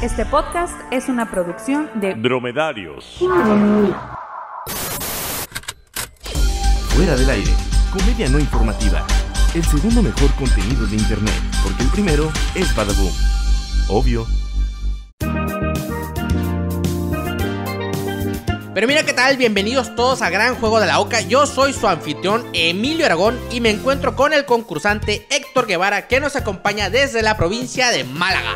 Este podcast es una producción de Dromedarios. Fuera del aire, comedia no informativa. El segundo mejor contenido de internet, porque el primero es Badaboom. Obvio. Pero mira qué tal, bienvenidos todos a Gran Juego de la Oca. Yo soy su anfitrión Emilio Aragón y me encuentro con el concursante Héctor Guevara que nos acompaña desde la provincia de Málaga.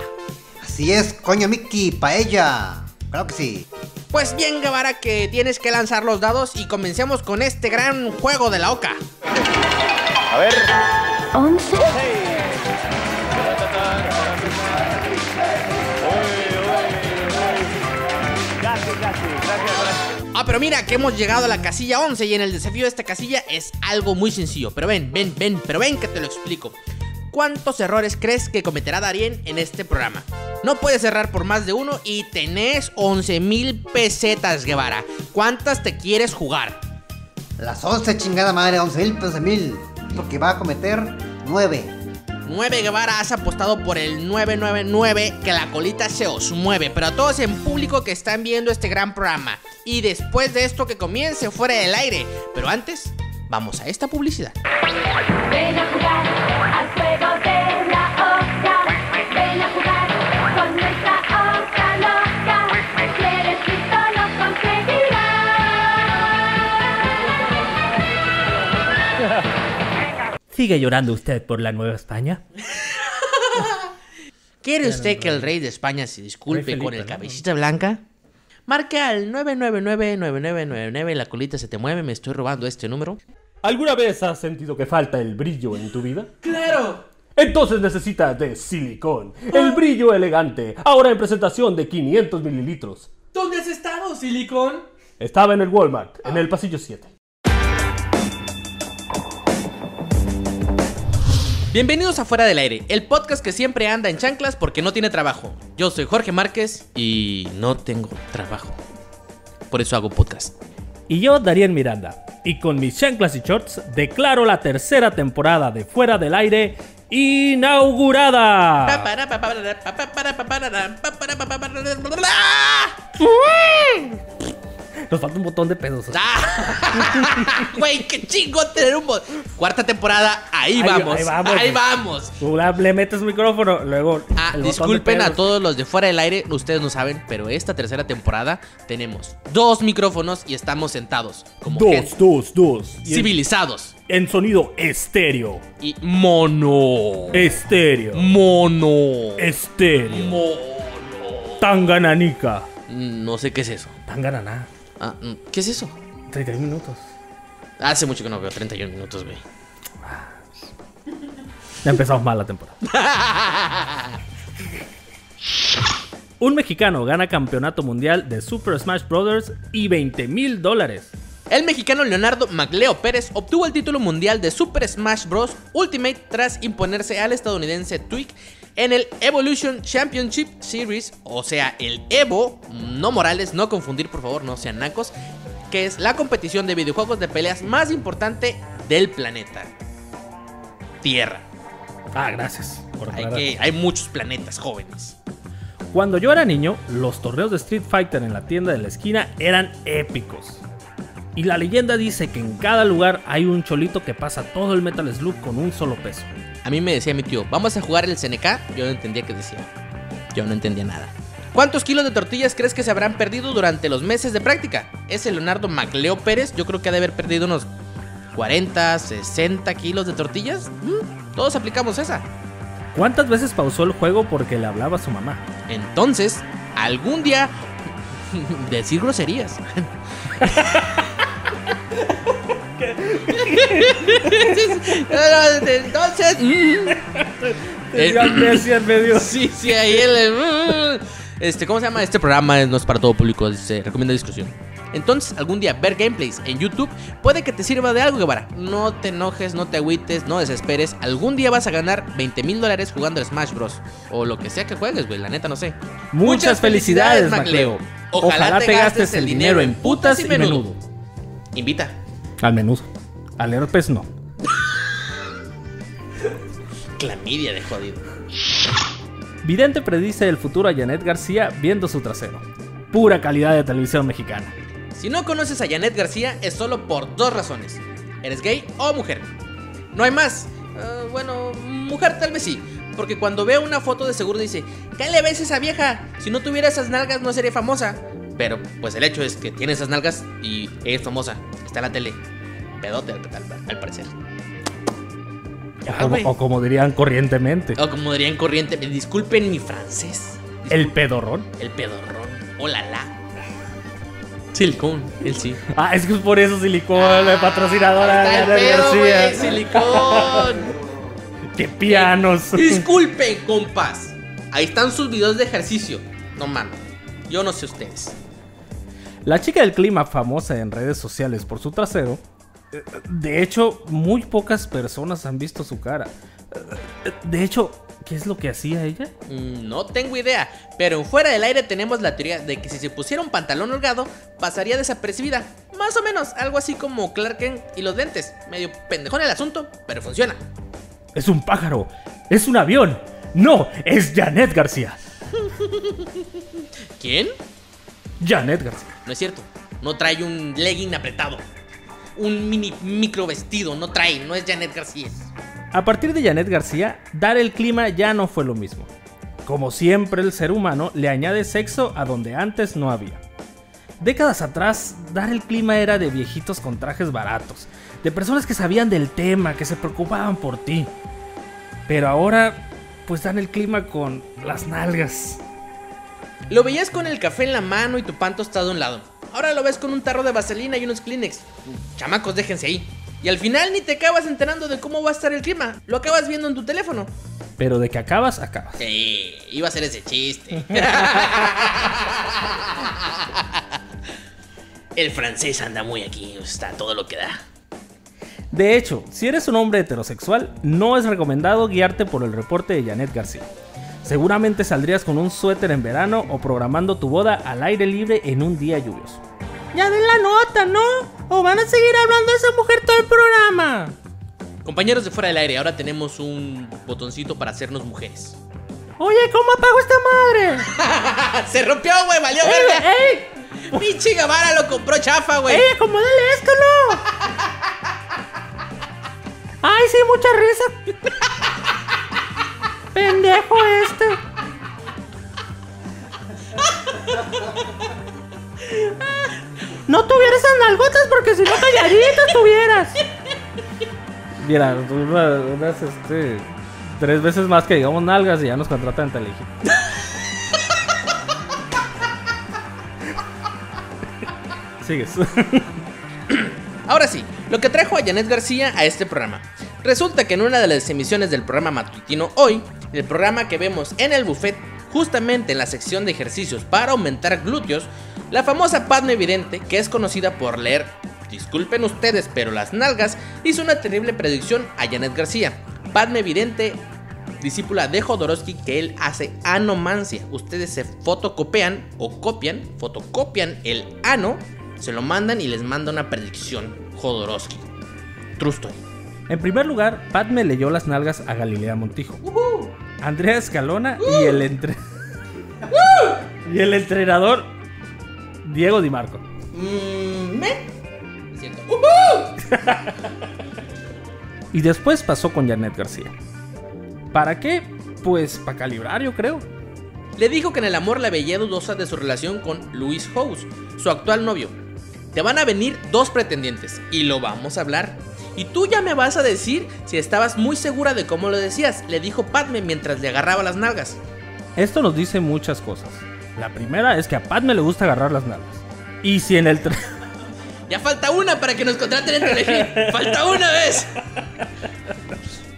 Así es, coño Mickey, paella. Claro que sí. Pues bien Guevara que tienes que lanzar los dados y comencemos con este Gran Juego de la Oca. A ver. 11. Casi, casi, gracias. Ah, pero mira que hemos llegado a la casilla 11 y en el desafío de esta casilla es algo muy sencillo. Pero ven, ven, ven, pero ven que te lo explico. ¿Cuántos errores crees que cometerá Darien en este programa? No puedes errar por más de uno y tenés 11 mil pesetas, Guevara. ¿Cuántas te quieres jugar? Las 11 chingada madre, 11 mil, 11 mil. Porque va a cometer 9. 9 Guevara has apostado por el 999 que la colita se os mueve, pero a todos en público que están viendo este gran programa. Y después de esto que comience fuera del aire. Pero antes, vamos a esta publicidad. Ven a jugar ¿Sigue llorando usted por la Nueva España? ¿Quiere usted que el rey de España se disculpe Rey con Felipe, el ¿no? cabecita blanca? Marque al 999-9999, la colita se te mueve, me estoy robando este número. ¿Alguna vez has sentido que falta el brillo en tu vida? ¡Claro! Entonces necesitas de silicón. El brillo elegante. Ahora en presentación de 500 mililitros. ¿Dónde has estado, Silicon? Estaba en el Walmart, en el pasillo 7. Bienvenidos a Fuera del Aire, el podcast que siempre anda en chanclas porque no tiene trabajo. Yo soy Jorge Márquez y no tengo trabajo. Por eso hago podcast. Y yo, Darien Miranda. Y con mis chanclas y shorts, declaro la tercera temporada de Fuera del Aire inaugurada. Nos falta un botón de pedos. ¡Ah! Güey, qué chingo tener un bot. Cuarta temporada, ahí, Ahí- vamos. ahí vamos. Ahí vamos. Tú le metes micrófono, luego. Ah, el botón de disculpen a todos los de fuera del aire, ustedes no saben, pero esta tercera temporada tenemos dos micrófonos y estamos sentados como Dos, gente dos, dos. Civilizados En sonido estéreo. y mono. Estéreo. Mono. Estéreo. Mono. Tangananica. No sé qué es eso. Tangananá. Ah, mm, ¿Qué es eso? 31 minutos. Hace mucho que no veo 31 minutos, güey. Ya empezamos mal la temporada. Un mexicano gana campeonato mundial de Super Smash Bros. y 20 mil dólares. El mexicano Leonardo Magleo Pérez obtuvo el título mundial de Super Smash Bros. Ultimate tras imponerse al estadounidense Twig en el Evolution Championship Series, o sea, el Evo, no Morales, no confundir por favor, no sean nacos, que es la competición de videojuegos de peleas más importante del planeta. Tierra. Ah, gracias. por Hay, que, hay muchos planetas jóvenes. Cuando yo era niño, los torneos de Street Fighter en la tienda de la esquina eran épicos. Y la leyenda dice que en cada lugar hay un cholito que pasa todo el Metal Slug con un solo peso. A mí me decía mi tío, vamos a jugar el CNK. Yo no entendía qué decía. Yo no entendía nada. ¿Cuántos kilos de tortillas crees que se habrán perdido durante los meses de práctica? Ese Leonardo Macleo Pérez, yo creo que ha de haber perdido unos 40, 60 kilos de tortillas. Mm, Todos aplicamos esa. ¿Cuántas veces pausó el juego porque le hablaba a su mamá? Entonces, algún día decir groserías. Entonces, en medio. Sí, sí, ahí el. Este, ¿cómo se llama? Este programa no es para todo público, se recomienda discusión. Entonces, algún día ver gameplays en YouTube puede que te sirva de algo, Guevara. No te enojes, no te agüites, no desesperes. Algún día vas a ganar 20 mil dólares jugando al Smash Bros. O lo que sea que juegues, güey. La neta, no sé. Muchas felicidades, Macleo. Ojalá, te gastes el dinero en putas y menudo. Invita. Al menudo. Al herpes no. Clamidia de jodido. Vidente predice el futuro a Janet García viendo su trasero. Pura calidad de televisión mexicana. Si no conoces a Janet García es solo por dos razones. ¿Eres gay o mujer? No hay más. Eh, bueno, mujer tal vez sí. Porque cuando veo una foto de seguro dice, ¿qué le ves a esa vieja? Si no tuviera esas nalgas no sería famosa. Pero pues el hecho es que tiene esas nalgas y es famosa. Está en la tele. Pedote al, al- al parecer. Ya, O como, güey. o como dirían corrientemente, O como dirían corriente, disculpen mi francés. el pedorrón. El pedorrón. Hola la. Silicón, él sí. Ah, es que es por eso silicón, la patrocinadora de el güey, García. silicón. ¡Qué pianos! Disculpen, compas. Ahí están sus videos de ejercicio. No mames. Yo no sé ustedes. La chica del clima famosa en redes sociales por su trasero. De hecho, muy pocas personas han visto su cara. De hecho, ¿qué es lo que hacía ella? Mm, No tengo idea, pero en fuera del aire tenemos la teoría de que si se pusiera un pantalón holgado, pasaría desapercibida. Más o menos, algo así como Clark Kent y los lentes. Medio pendejón el asunto, pero funciona. Es un pájaro. Es un avión. No, es Janet García. ¿Quién? Janet García. No es cierto. No trae un legging apretado. Un mini micro vestido. No trae. No es Janet García. A partir de Janet García, dar el clima ya no fue lo mismo. Como siempre, el ser humano le añade sexo a donde antes no había. Décadas atrás, dar el clima era de viejitos con trajes baratos, de personas que sabían del tema, que se preocupaban por ti. Pero ahora, pues dan el clima con las nalgas. Lo veías con el café en la mano y tu pan tostado a un lado. Ahora lo ves con un tarro de vaselina y unos Kleenex. Chamacos, déjense ahí. Y al final ni te acabas enterando de cómo va a estar el clima. Lo acabas viendo en tu teléfono. Pero de que acabas, acabas. Sí, iba a ser ese chiste. el francés anda muy aquí, está todo lo que da. De hecho, si eres un hombre heterosexual, no es recomendado guiarte por el reporte de Janet García. Seguramente saldrías con un suéter en verano o programando tu boda al aire libre en un día lluvioso. Ya den la nota, ¿no? O van a seguir hablando de esa mujer todo el programa. Compañeros de fuera del aire, ahora tenemos un botoncito para hacernos mujeres. Oye, ¿cómo apago esta madre? Se rompió, güey, valió verga. Pinche Gavara lo compró chafa, güey. ¡Ey, acomódale esto, no! ¡Ay, sí, mucha risa! ¡Pendejo este! No tuvieras esas nalgotas porque si no calladitas tuvieras. Mira, unas, unas, este, tres veces más que digamos nalgas y ya nos contratan en Telehit. Sigues. Ahora sí, lo que trajo a Janet García a este programa. Resulta que en una de las emisiones del programa matutino Hoy, el programa que vemos en el buffet, justamente en la sección de ejercicios para aumentar glúteos, la famosa Padme Vidente, que es conocida por leer, disculpen ustedes, pero las nalgas, hizo una terrible predicción a Janet García. Padme Vidente, discípula de Jodorowsky, que él hace anomancia. Ustedes se fotocopian o copian, fotocopian el ano, se lo mandan y les manda una predicción. Jodorowsky. True story. En primer lugar, Padme leyó las nalgas a Galilea Montijo. Andrea Escalona y el entre... y el entrenador Diego Di Marco. Mm, me. Siento. Y después pasó con Janet García. ¿Para qué? Pues para calibrar, yo creo. Le dijo que en el amor la veía dudosa de su relación con Luis House, su actual novio. Te van a venir dos pretendientes y lo vamos a hablar. Y tú ya me vas a decir si estabas muy segura de cómo lo decías, le dijo Padme mientras le agarraba las nalgas. Esto nos dice muchas cosas. La primera es que a Padme le gusta agarrar las nalgas. Y si en el... Ya falta una para que nos contraten en Telehit. Falta una vez.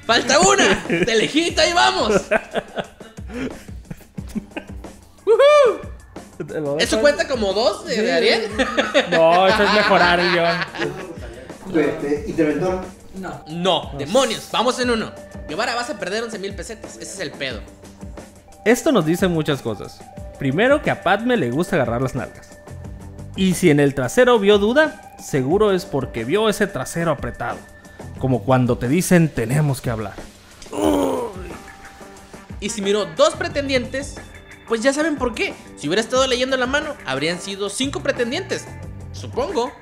Falta una. Telehit, ahí vamos. Woohoo. ¿Eso cuenta como dos de, de Ariel? No, eso es mejorar el guion. Este, interventor. No, demonios. Vamos en uno. Guevara, vas a perder 11 mil pesetas. Ese es el pedo. Esto nos dice muchas cosas. Primero que a Padme le gusta agarrar las nalgas. Y si en el trasero vio duda, seguro es porque vio ese trasero apretado. Como cuando te dicen tenemos que hablar. Y si miró dos pretendientes, pues ya saben por qué. Si hubiera estado leyendo la mano, habrían sido cinco pretendientes. Supongo.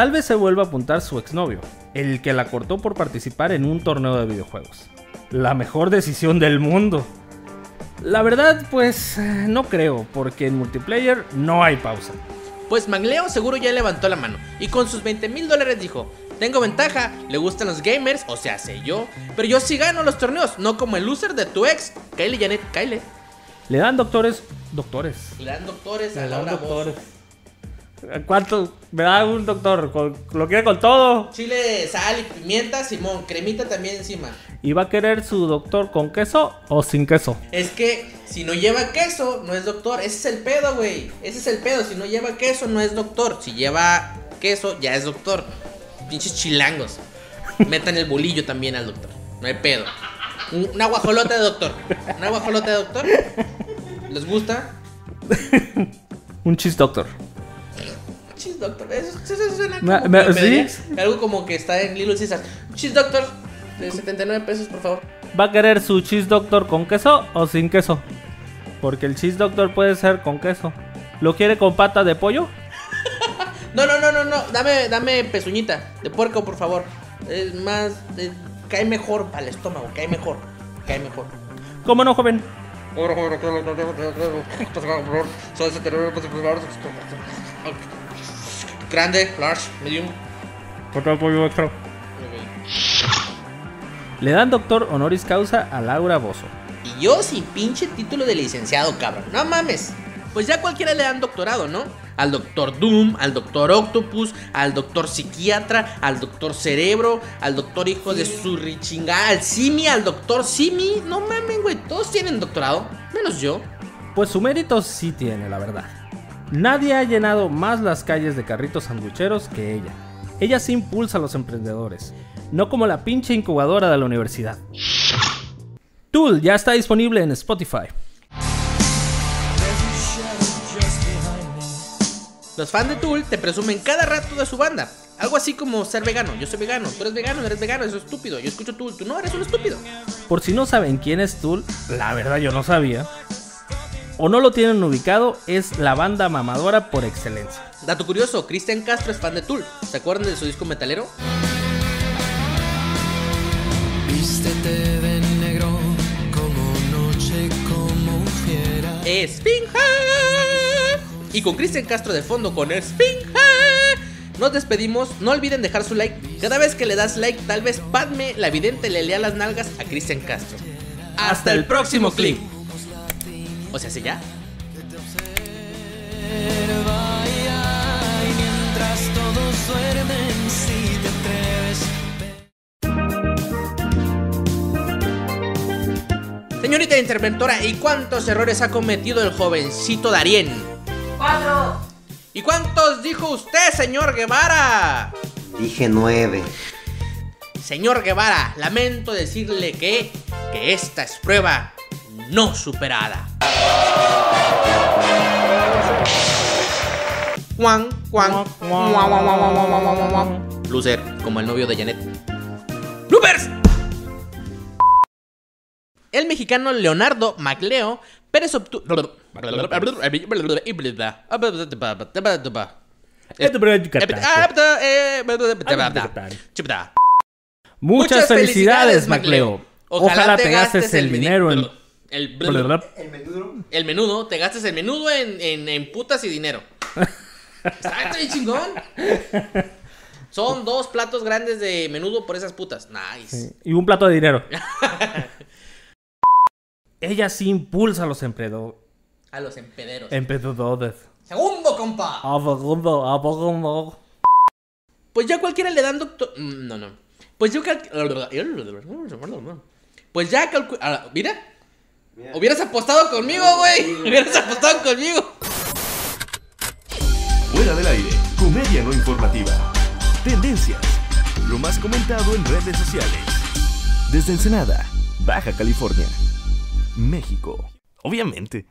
Tal vez se vuelva a apuntar su exnovio, el que la cortó por participar en un torneo de videojuegos. La mejor decisión del mundo. La verdad, pues no creo, porque en multiplayer no hay pausa. Pues Magleo seguro ya levantó la mano y con sus 20 mil dólares dijo, tengo ventaja, le gustan los gamers, o sea, sé yo, pero yo sí gano los torneos, no como el loser de tu ex, Kylie Janet, Kyle. Le dan doctores, doctores. Le dan doctores a Le dan Laura doctores. ¿Cuánto? Me da un doctor, con- lo quiere con todo. Chile, sal y pimienta, Simón, cremita también encima. ¿Y va a querer su doctor con queso o sin queso? Es que si no lleva queso, no es doctor. Ese es el pedo, güey. Ese es el pedo. Si no lleva queso, no es doctor. Si lleva queso, ya es doctor. Pinches chilangos. Metan el bolillo también al doctor. No hay pedo. Un, una guajolota de doctor. Una guajolota de doctor. ¿Les gusta? Un cheese doctor. Chis doctor. Eso, eso suena como me- ¿sí? Algo como que está en Little Caesars. Chis doctor. De 79 pesos, por favor. ¿Va a querer su cheese doctor con queso o sin queso? Porque el cheese doctor puede ser con queso. ¿Lo quiere con pata de pollo? No, no, no, no, no. Dame, dame pezuñita de puerco, por favor. Es más, eh, cae mejor al estómago, cae mejor, cae mejor. ¿Cómo no, joven? Grande, large, medium. Otro pollo extra. Le dan doctor honoris causa a Laura Bozo. Y yo sin pinche título de licenciado, cabrón. No mames. Pues ya cualquiera le dan doctorado, ¿no? Al doctor Doom, al doctor Octopus, al doctor psiquiatra, al doctor cerebro, al doctor hijo de su richingada, al Simi, al doctor Simi. No mames, güey. Todos tienen doctorado, menos yo. Pues su mérito sí tiene, la verdad. Nadie ha llenado más las calles de carritos sanduicheros que ella. Ella sí impulsa a los emprendedores, no como la pinche incubadora de la universidad. Tool ya está disponible en Spotify. Los fans de Tool te presumen cada rato de su banda. Algo así como ser vegano. Yo soy vegano, tú eres vegano, eres vegano, eso es estúpido. Yo escucho Tool, tú no eres un estúpido. Por si no saben quién es Tool, la verdad yo no sabía. O no lo tienen ubicado, es la banda mamadora por excelencia. Dato curioso, Cristian Castro es fan de Tool. ¿Se acuerdan de su disco metalero? Vístete de negro como noche, como fiera. Esfinge. Y con Cristian Castro de fondo con Esfinge. Nos despedimos, no olviden dejar su like. Cada vez que le das like, tal vez Padme, la vidente, le lea las nalgas a Cristian Castro. Hasta el próximo clip. O sea, ¿sí ya? Y mientras todos duermen, si te atreves. Señorita interventora, ¿y cuántos errores ha cometido el jovencito Darien? Cuatro. ¿Y cuántos dijo usted, señor Guevara? Dije nueve. Señor Guevara, lamento decirle que, que esta es prueba no superada. Juan, Juan, Lucer, como el novio de Janet. ¡Bloopers! El mexicano Leonardo Macleo Pérez obtuvo. Muchas felicidades, Macleo. Ojalá, te gastes el dinero en el, El menudo. el menudo, te gastes el menudo en, en, en putas y dinero. Está bien chingón. Son dos platos grandes de menudo por esas putas. Nice. Y un plato de dinero. Ella sí impulsa a los empleado- A los empederos. emprendedores. Segundo, compa. A segundo, a segundo. Pues ya cualquiera le dan doctor. Mm, No, no. Pues yo cal... Pues ya calcu... ah, Mira. Hubieras apostado conmigo, güey. Hubieras apostado conmigo. Fuera del aire, comedia no informativa. Tendencias. Lo más comentado en redes sociales. Desde Ensenada, Baja California. México. Obviamente.